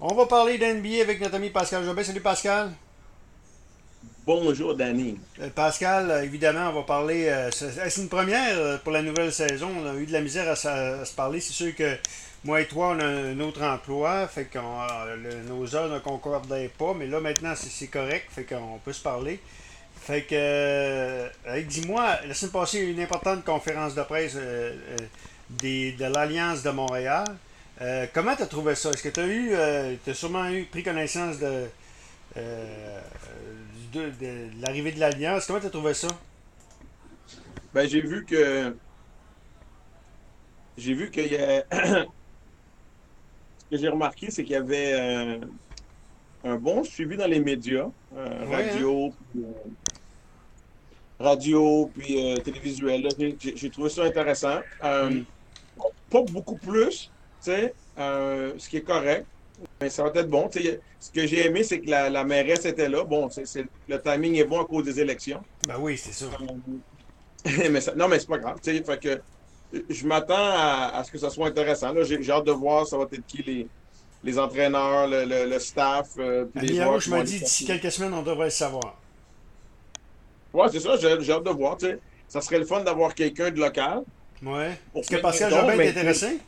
On va parler d'NBA avec notre ami Pascal Jobin. Salut Pascal. Bonjour Danny. Euh, Pascal, euh, évidemment, on va parler. euh, c'est une première pour la nouvelle saison. On a eu de la misère à, se à se parler. C'est sûr que moi et toi, on a un autre emploi. Fait qu'on le- nos heures ne concordaient pas. Mais là, maintenant, c'est correct. Fait qu'on peut se parler. Fait que, euh, dis-moi, la semaine passée, il y a eu une importante conférence de presse euh, euh, des, de l'Alliance de Montréal. Euh, comment tu as trouvé ça? Est-ce que tu as eu, tu as sûrement eu, pris connaissance de, euh, du- de, de l'arrivée de l'Alliance? Comment tu as trouvé ça? Ben, j'ai vu que. J'ai vu qu'il y a. Ce que j'ai remarqué, c'est qu'il y avait euh, un bon suivi dans les médias, euh, Ouais, radio, puis, euh, radio, puis euh, télévisuel. J'ai- trouvé ça intéressant. Euh, Mm. Pas beaucoup plus, euh, ce qui est correct. Mais ça va être bon. Ce que j'ai aimé, c'est que la, la mairesse était là. Bon, le timing est bon à cause des élections. Ben oui, c'est ça. mais ça- non, mais c'est pas grave. Fait que je m'attends à, à ce que ça soit intéressant. là. J'ai hâte de voir ça va être qui les, les entraîneurs, le, le- le staff. euh, puis les joueurs vont dit aller d'ici quelques semaines, on devrait le savoir. Ouais, c'est ça, j'ai hâte de voir. tu sais. Ça serait le fun d'avoir quelqu'un de local. Ouais. Est-ce que Pascal? Jobin est intéressé?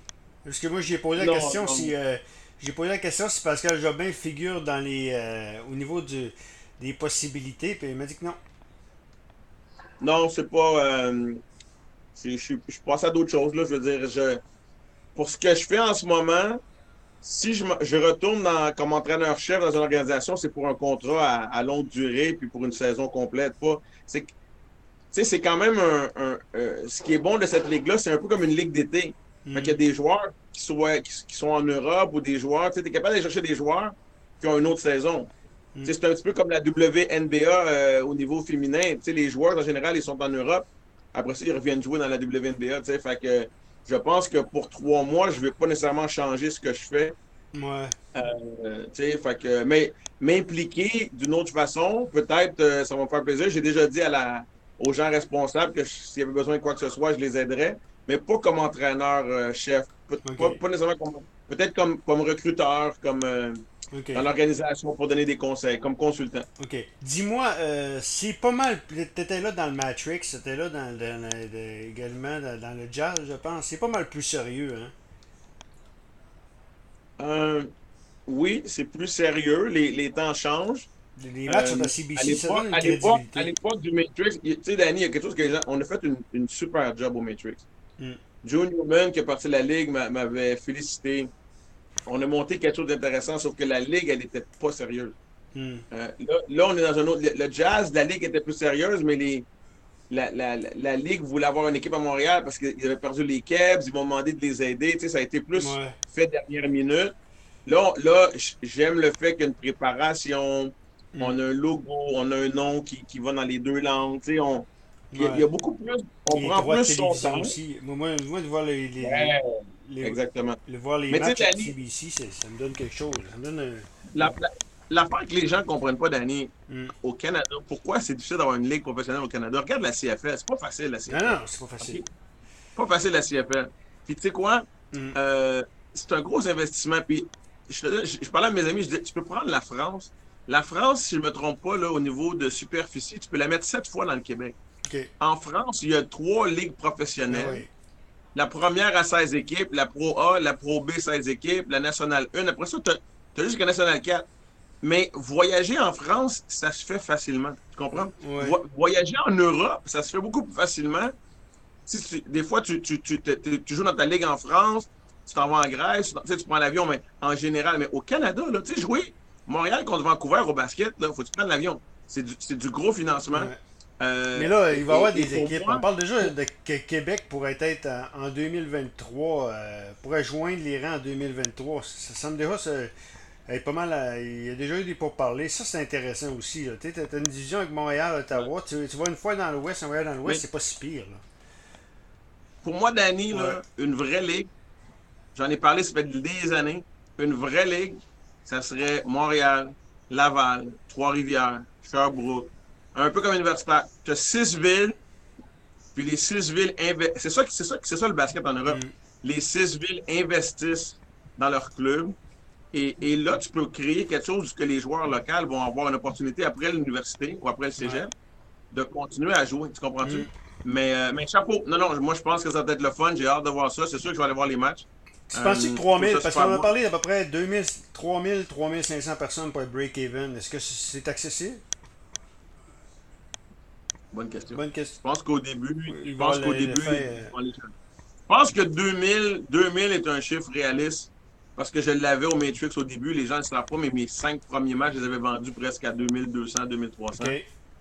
Parce que moi, j'ai posé la Non, question non. si. euh, j'ai posé la question si Pascal Jobin figure dans les. euh, au niveau du, des possibilités, puis il m'a dit que non. Non, c'est pas. euh, c'est- je suis je passe à d'autres choses. Là. Je veux dire, je, pour ce que je fais en ce moment, si je, je retourne dans- comme entraîneur-chef dans une organisation, c'est pour un contrat à, à longue durée puis pour une saison complète. Pas, c'est, que- tu sais, c'est quand même un. un- euh, ce qui est bon de cette ligue-là, c'est un peu comme une ligue d'été. Fait qu'il y a des joueurs qui, soient, qui, qui sont en Europe ou des joueurs. Tu es capable d'aller chercher des joueurs qui ont une autre saison. Mm. C'est un petit peu comme la WNBA euh, au niveau féminin. Tu sais, les joueurs, en général, ils sont en Europe. Après ça, ils reviennent jouer dans la WNBA. tu sais. Fait que je pense que pour trois mois, je ne vais pas nécessairement changer ce que je fais. Ouais. Euh, tu sais, fait que, mais m'impliquer d'une autre façon, peut-être, euh, ça va me faire plaisir. J'ai déjà dit à la, aux gens responsables que s'il y avait besoin de quoi que ce soit, je les aiderais, mais pas comme entraîneur-chef. Ok. pas, pas nécessairement comme. Peut-être comme, comme recruteur, comme euh, dans l'organisation pour donner des conseils, comme consultant. OK. Dis-moi, euh, c'est pas mal. T'étais là dans le Matrix, t'étais là dans, dans- dans- également dans, le jazz, je pense. C'est pas mal plus sérieux, hein? Euh, oui, c'est plus sérieux. Les, les temps changent. Les, matchs Euh, sont à à CBC, à l'époque, du Matrix, tu sais, Danny, il y a quelque chose que les gens. On a fait une, une super job au Matrix. Mm. Joe Newman, qui est parti de la Ligue, m'a- m'avait félicité. On a monté quelque chose d'intéressant, sauf que la Ligue, elle n'était pas sérieuse. Hmm. Euh, là, là, on est dans un autre. Le, jazz, la Ligue était plus sérieuse, mais les, la, la, la, la Ligue voulait avoir une équipe à Montréal parce qu'ils avaient perdu les Kebs, ils m'ont demandé de les aider. Tu sais, ça a été plus Ouais. fait dernière minute. Là, on- là j'aime le fait qu'il y a une préparation, Mm. on a un logo, on a un nom qui, qui va dans les deux langues. Tu sais, on, il, y a, y beaucoup plus. On prend plus son temps. aussi. Moi, moi, moi, de voir les, les, Ouais, les- exactement. le voir les Mais matchs à CBC, ça me donne quelque chose. Ça me donne un... La- la- L'affaire que les gens ne comprennent pas, Danny, Mm. au Canada, pourquoi c'est difficile d'avoir une ligue professionnelle au Canada? Regarde la CFL, c'est pas facile la Non, CFL. non, c'est pas facile. Pas facile la CFL. Puis tu sais quoi? Mm. Euh, c'est un gros investissement. Puis je, je- je parlais à mes amis, je disais, tu peux prendre la France. La France, si je ne me trompe pas, là, au niveau de superficie, tu peux la mettre sept fois dans le Québec. En France, il y a trois ligues professionnelles. Oui. La première à 16 équipes, la Pro A, la Pro B 16 équipes, la Nationale 1. Après ça, tu as, juste la Nationale 4. Mais voyager en France, ça se fait facilement. Tu comprends? Vo- voyager en Europe, ça se fait beaucoup plus facilement. Si tu- des fois, tu, joues dans ta ligue en France, tu t'en vas en Grèce, tu, sais, prends l'avion, mais en général, mais au Canada, là, tu sais, jouer Montréal contre Vancouver au basket, il faut que tu prennes l'avion. C'est du, gros financement. Ouais. Euh, Mais là, il va y avoir des équipes. moi- On parle déjà de que Québec pourrait être en, en 2023, euh, pourrait joindre les rangs en 2023. Ça, ça semble déjà être pas mal. à- il y a déjà eu des pourparlers. Ça, c'est intéressant aussi. Tu as une division avec Montréal, Ottawa. Tu, tu vas une fois dans l'Ouest, un voyage dans l'Ouest, c'est pas si pire. Là. Pour moi, Danny, là, une vraie ligue, j'en ai parlé, ça fait des années, une vraie ligue, ça serait Montréal, Laval, Trois-Rivières, Sherbrooke, un peu comme universitaire. Tu as six villes, puis les six villes investissent. C'est ça, c'est ça, c'est ça le basket en Europe. Mm. Les six villes investissent dans leur club. Et, et, là, tu peux créer quelque chose que les joueurs locaux vont avoir une opportunité après l'université ou après le cégep de continuer à jouer. Tu comprends-tu? Mm. Mais, euh, mais chapeau. Non, non, moi, je pense que ça va être le fun. J'ai hâte de voir ça. C'est sûr que je vais aller voir les matchs. Tu penses que 3000, euh, parce qu'on a parlé d'à peu près 2000, 3000, 3500 personnes pour être break-even. Est-ce que c'est accessible? Bonne question. Bonne question. Je pense qu'au début, je pense qu'au début, euh, je pense que 2000, 2000 est un chiffre réaliste parce que je l'avais au Matrix au début. Les gens ne savent pas, mais mes cinq premiers matchs, je les avais vendus presque à 2200, 2300.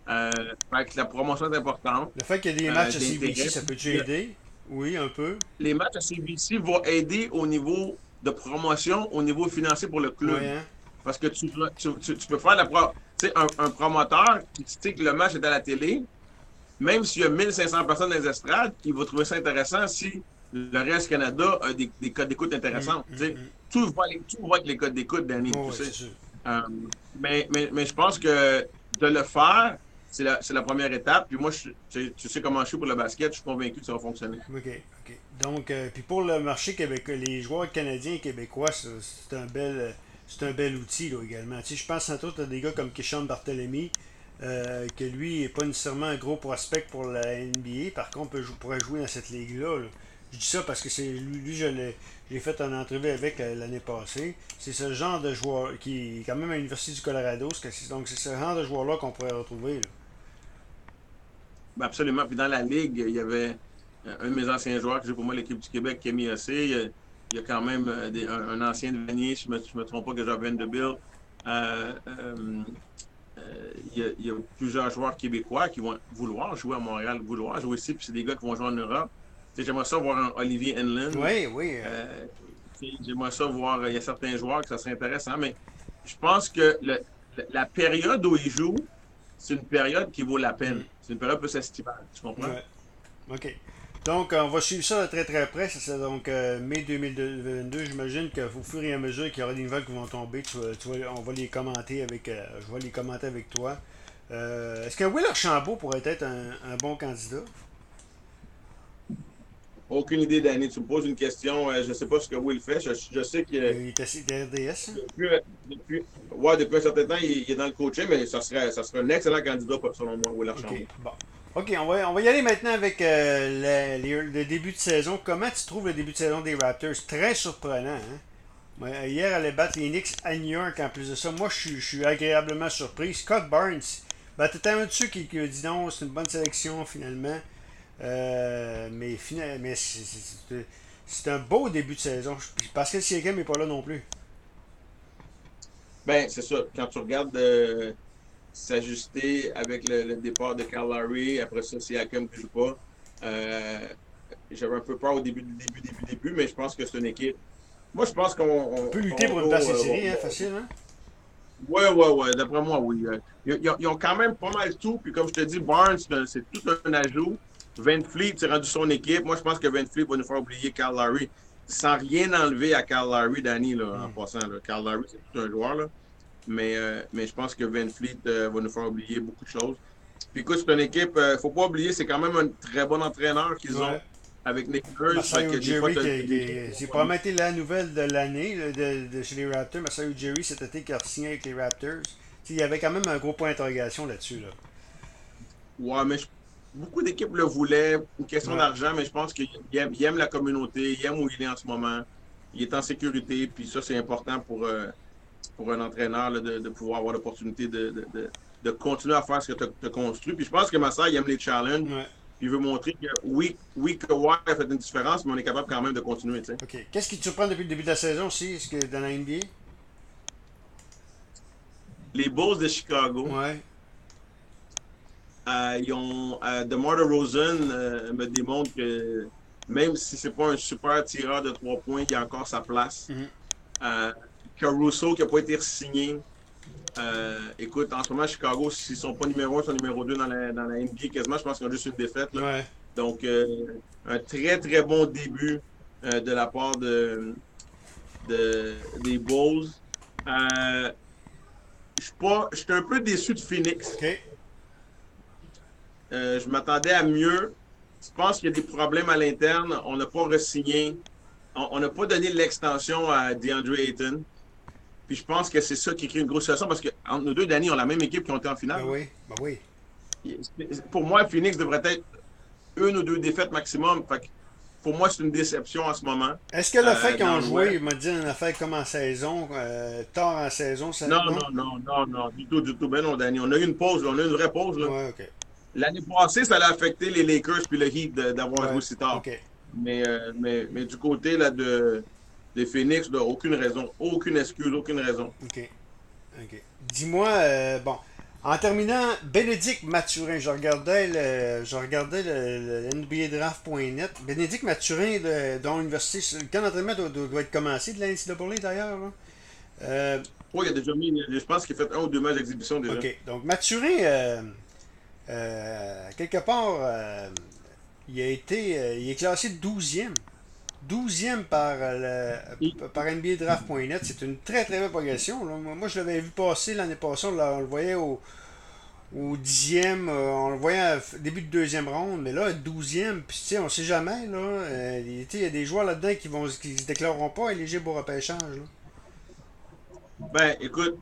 Euh, fait que la promotion est importante. Le fait qu'il y ait des matchs à CBC, ça peut-tu aider? Oui, un peu. Les matchs à CBC vont aider au niveau de promotion, au niveau financier pour le club. Hein. Parce que tu, tu, peux faire la pro... un, un promoteur qui sait que le match est à la télé, même s'il y a 1500 personnes dans les estrades, il va trouver ça intéressant si le reste Canada a des, des codes d'écoute intéressants. Mm, mm, mm. Tout, va, tout avec les codes d'écoute, Danny. tu sais. Euh, mais, mais, mais je pense que de le faire, c'est la, la, première étape. Puis moi, je, tu, sais comment je suis pour le basket, je suis convaincu que ça va fonctionner. OK, OK. Donc, euh, puis pour le marché québécois, les joueurs canadiens et québécois, c'est un bel c'est un bel outil là, également. Tu sais, je pense à toi, tu as des gars comme Kishon Barthélemy, euh, que lui n'est pas nécessairement un gros prospect pour la NBA. Par contre, il pourrait jouer dans cette ligue-là. Je dis ça parce que c'est lui, lui, je fait en entrevue avec euh, l'année passée. C'est ce genre de joueur qui est quand même à l'Université du Colorado. Donc, c'est ce genre de joueur-là qu'on pourrait retrouver. Ben, absolument. Puis dans la ligue, il y avait euh, un de mes anciens joueurs qui joue pour moi l'équipe du Québec, Camille Ossé. Il, il y a quand même un, ancien de Vanier, je ne me, trompe pas, que j'avais de Bill. Il, y a, plusieurs joueurs québécois qui vont vouloir jouer à Montréal, vouloir jouer ici, puis c'est des gars qui vont jouer en Europe. J'aimerais ça voir un Olivier Enlin. Oui, oui. J'aimerais ça voir, il y a certains joueurs que ça serait intéressant, mais je pense que la période où il joue, c'est une période qui vaut la peine. C'est une période peu estivale, tu comprends? OK. Donc, on va suivre ça de très très près. C'est donc euh, mai 2022. J'imagine qu'au fur et à mesure qu'il y aura des nouvelles qui vont tomber, tu, on va les commenter avec, euh, je vais les commenter avec toi. Euh, est-ce que Will Archambault pourrait être un, bon candidat? Aucune idée, Danny. Tu me poses une question. je ne sais pas ce que Will fait. Je, sais qu'il il est assis RDS. Depuis, depuis, ouais, depuis un certain temps, il, est dans le coaching, mais ça serait, ça serait un excellent candidat, selon moi, Will Archambault. Bon. OK, on va, on va y aller maintenant avec euh, le, début de saison. Comment tu trouves le début de saison des Raptors? Très surprenant. Hein? Hier, elle battre les Knicks à New York en plus de ça. Moi, je suis, agréablement surpris. Scott Barnes, ben, tu un dessus qui, qui dit non, c'est une bonne sélection finalement. Euh, mais mais c'est un beau début de saison. Pascal Siakam n'est pas là non plus. Ben, c'est ça. Quand tu regardes. Euh, s'ajuster avec le, départ de Carl Larry. Après ça, c'est Hakim qui joue pas. Euh, J'avais un peu peur au début, début, début, début, mais je pense que c'est une équipe. Moi, je pense qu'on. On peut lutter pour une place de euh, série, hein, facile, hein? Ouais, ouais, ouais. D'après moi, oui. Ils, ont quand même pas mal tout. Puis comme je te dis, Barnes, c'est tout un ajout. Van Fleet s'est rendu son équipe. Moi, je pense que Van Fleet va nous faire oublier Carl Larry. Sans rien enlever à Carl Larry, Danny, là, en mm. passant. Là. Carl Larry, c'est tout un joueur. Là. Mais, euh, mais je pense que Van Fleet euh, va nous faire oublier beaucoup de choses. Puis écoute, c'est une équipe, il euh, ne faut pas oublier, c'est quand même un très bon entraîneur qu'ils ont avec Nick Nurse. C'est pas été la nouvelle de l'année de, de, chez les Raptors. Massayo Jerry cet été qui a signé avec les Raptors. il y avait quand même un gros point d'interrogation là-dessus. Là. Ouais, mais beaucoup d'équipes le voulaient. Une question d'argent, mais je pense qu'il aime, aime, la communauté, il aime où il est en ce moment. Il est en sécurité, puis ça, c'est important pour pour un entraîneur de, pouvoir avoir l'opportunité de, de, continuer à faire ce que tu as, construit. Puis je pense que Massa, il aime les challenges. il veut montrer que oui, oui Kawhi a fait une différence, mais on est capable quand même de continuer. OK. Qu'est-ce qui te surprend depuis le début de la saison aussi, est-ce que dans la NBA? Les Bulls de Chicago. Ouais. Euh, ils ont. Euh, DeMar DeRozan euh, me démontre que même si c'est pas un super tireur de trois points, il a encore sa place. Caruso qui n'a pas été signé. Euh, écoute, en ce moment, Chicago, s'ils ne sont pas numéro 1, ils sont numéro 2 dans la, dans la NBA quasiment. Je pense qu'ils ont juste une défaite. Donc, euh, un très, très bon début euh, de la part de, des Bulls. je suis un peu déçu de Phoenix. je m'attendais à mieux. Je pense qu'il y a des problèmes à l'interne. On n'a pas re-signé. On n'a pas donné l'extension à DeAndre Ayton. Puis je pense que c'est ça qui crée une grosse situation parce que entre nous deux, Danny, on a la même équipe qui ont été en finale. Ben oui, ben oui. Pour moi, Phoenix devrait être une ou deux défaites maximum. Fait que pour moi, c'est une déception en ce moment. Est-ce que le fait Euh, qu'ils ont joué, il m'a dit une affaire comme en saison, euh, tard en saison, ça Non, non, non, non, non, du tout, du tout. Ben non, Danny. On a eu une pause, là. on a eu une vraie pause. Là. Ouais, ok. L'année passée, ça a affecté les Lakers puis le Heat d'avoir Ouais, joué si tard. ok. Mais, euh, mais, mais du côté là, de, des Phoenix, là, aucune raison, aucune excuse, aucune raison. OK. OK. Dis-moi, euh, bon, en terminant, Bénédicte Mathurin, je regardais le, je regardais le, le NBADraft.net. Bénédicte Mathurin, de, dont l'université, le camp d'entraînement doit, doit, être commencé de la NCAA d'ailleurs. Euh, Oui, il a déjà mis, je pense qu'il a fait un ou deux matchs d'exhibition déjà. OK. Donc, Mathurin, euh, euh, quelque part, il a été, il est classé 12e. 12e par, euh, le, par NBADraft.net. C'est une très, très belle progression. là. Moi, je l'avais vu passer l'année passée. On, l'a- on le voyait au, au 10e. euh, on le voyait à début de deuxième ronde. Mais là, 12e, puis tu sais, on sait jamais. Là, euh, il tu sais, il y a des joueurs là-dedans qui vont qui se déclareront pas éligibles au repêchage. là. Ben, écoute,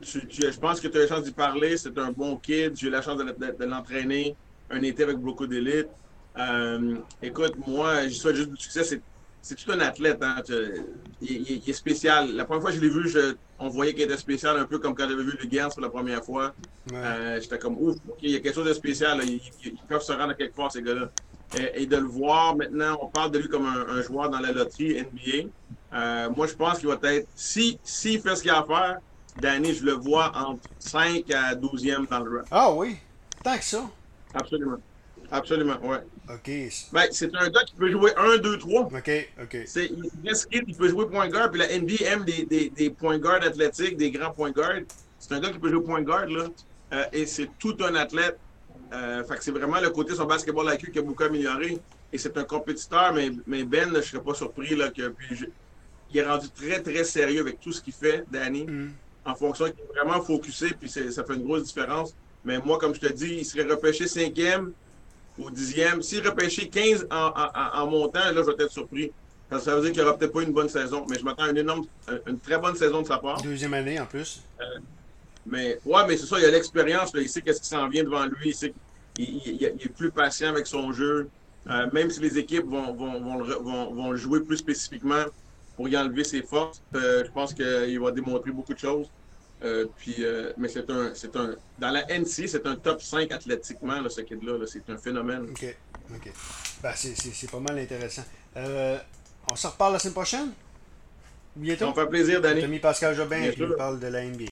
tu- tu- je pense que tu as la chance d'y parler. C'est un bon kid. J'ai eu la chance de, de- de l'entraîner un été avec beaucoup d'élite. Euh, écoute, moi, je souhaite juste du succès. C'est, tout un athlète. Hein. Il, est spécial. La première fois que je l'ai vu, je- on voyait qu'il était spécial, un peu comme quand j'avais vu le Gans pour la première fois. Ouais. Euh, J'étais comme, ouf, il y a quelque chose de spécial. Ils, peuvent se rendre à quelque part, ces gars-là. Et, et de le voir maintenant, on parle de lui comme un, un joueur dans la loterie NBA. Euh, moi, je pense qu'il va être. Si, s'il fait ce qu'il a à faire, Danny, je le vois entre 5 à 12e dans le draft. Ah oui, tant que ça. Absolument. Absolument, ouais. OK. Ben, c'est un gars qui peut jouer 1, 2, 3. OK, OK. C'est, il kid, il peut jouer point guard, puis la NBA aime des, des, des point guard athlétiques, des grands point guard. C'est un gars qui peut jouer point guard, là. Euh, et c'est tout un athlète. Euh, fait que c'est vraiment le côté son basketball IQ qui a beaucoup amélioré. Et c'est un compétiteur, mais, mais Ben, là, je serais pas surpris là, que puis je- il est rendu très, très sérieux avec tout ce qu'il fait, Danny, Hmm. en fonction qu'il est vraiment focusé, puis ça fait une grosse différence. Mais moi, comme je te dis, il serait repêché cinquième ou dixième. S'il repêchait 15 en, en, en- en montant, là, je vais être surpris. Parce que ça veut dire qu'il n'aura peut-être pas une bonne saison, mais je m'attends à une énorme, une très bonne saison de sa part. Deuxième année en plus. Mais ouais, mais c'est ça, il a l'expérience, il sait qu'est-ce qui s'en vient devant lui, il sait qu'il il- il- il est plus patient avec son jeu. Euh, même si les équipes vont, vont, vont, le, re- vont- vont le jouer plus spécifiquement pour y enlever ses forces, euh, je pense qu'il va démontrer beaucoup de choses. Euh, puis, euh, mais c'est un, c'est un. Dans la NC, c'est un top 5 athlétiquement, là, ce kid-là. là, c'est un phénomène. OK. OK. Ben, c'est- c'est c'est pas mal intéressant. Euh, on se reparle la semaine prochaine? Bientôt? me fait plaisir, Danny. Tommy Pascal Jobin qui nous parle de la NBA.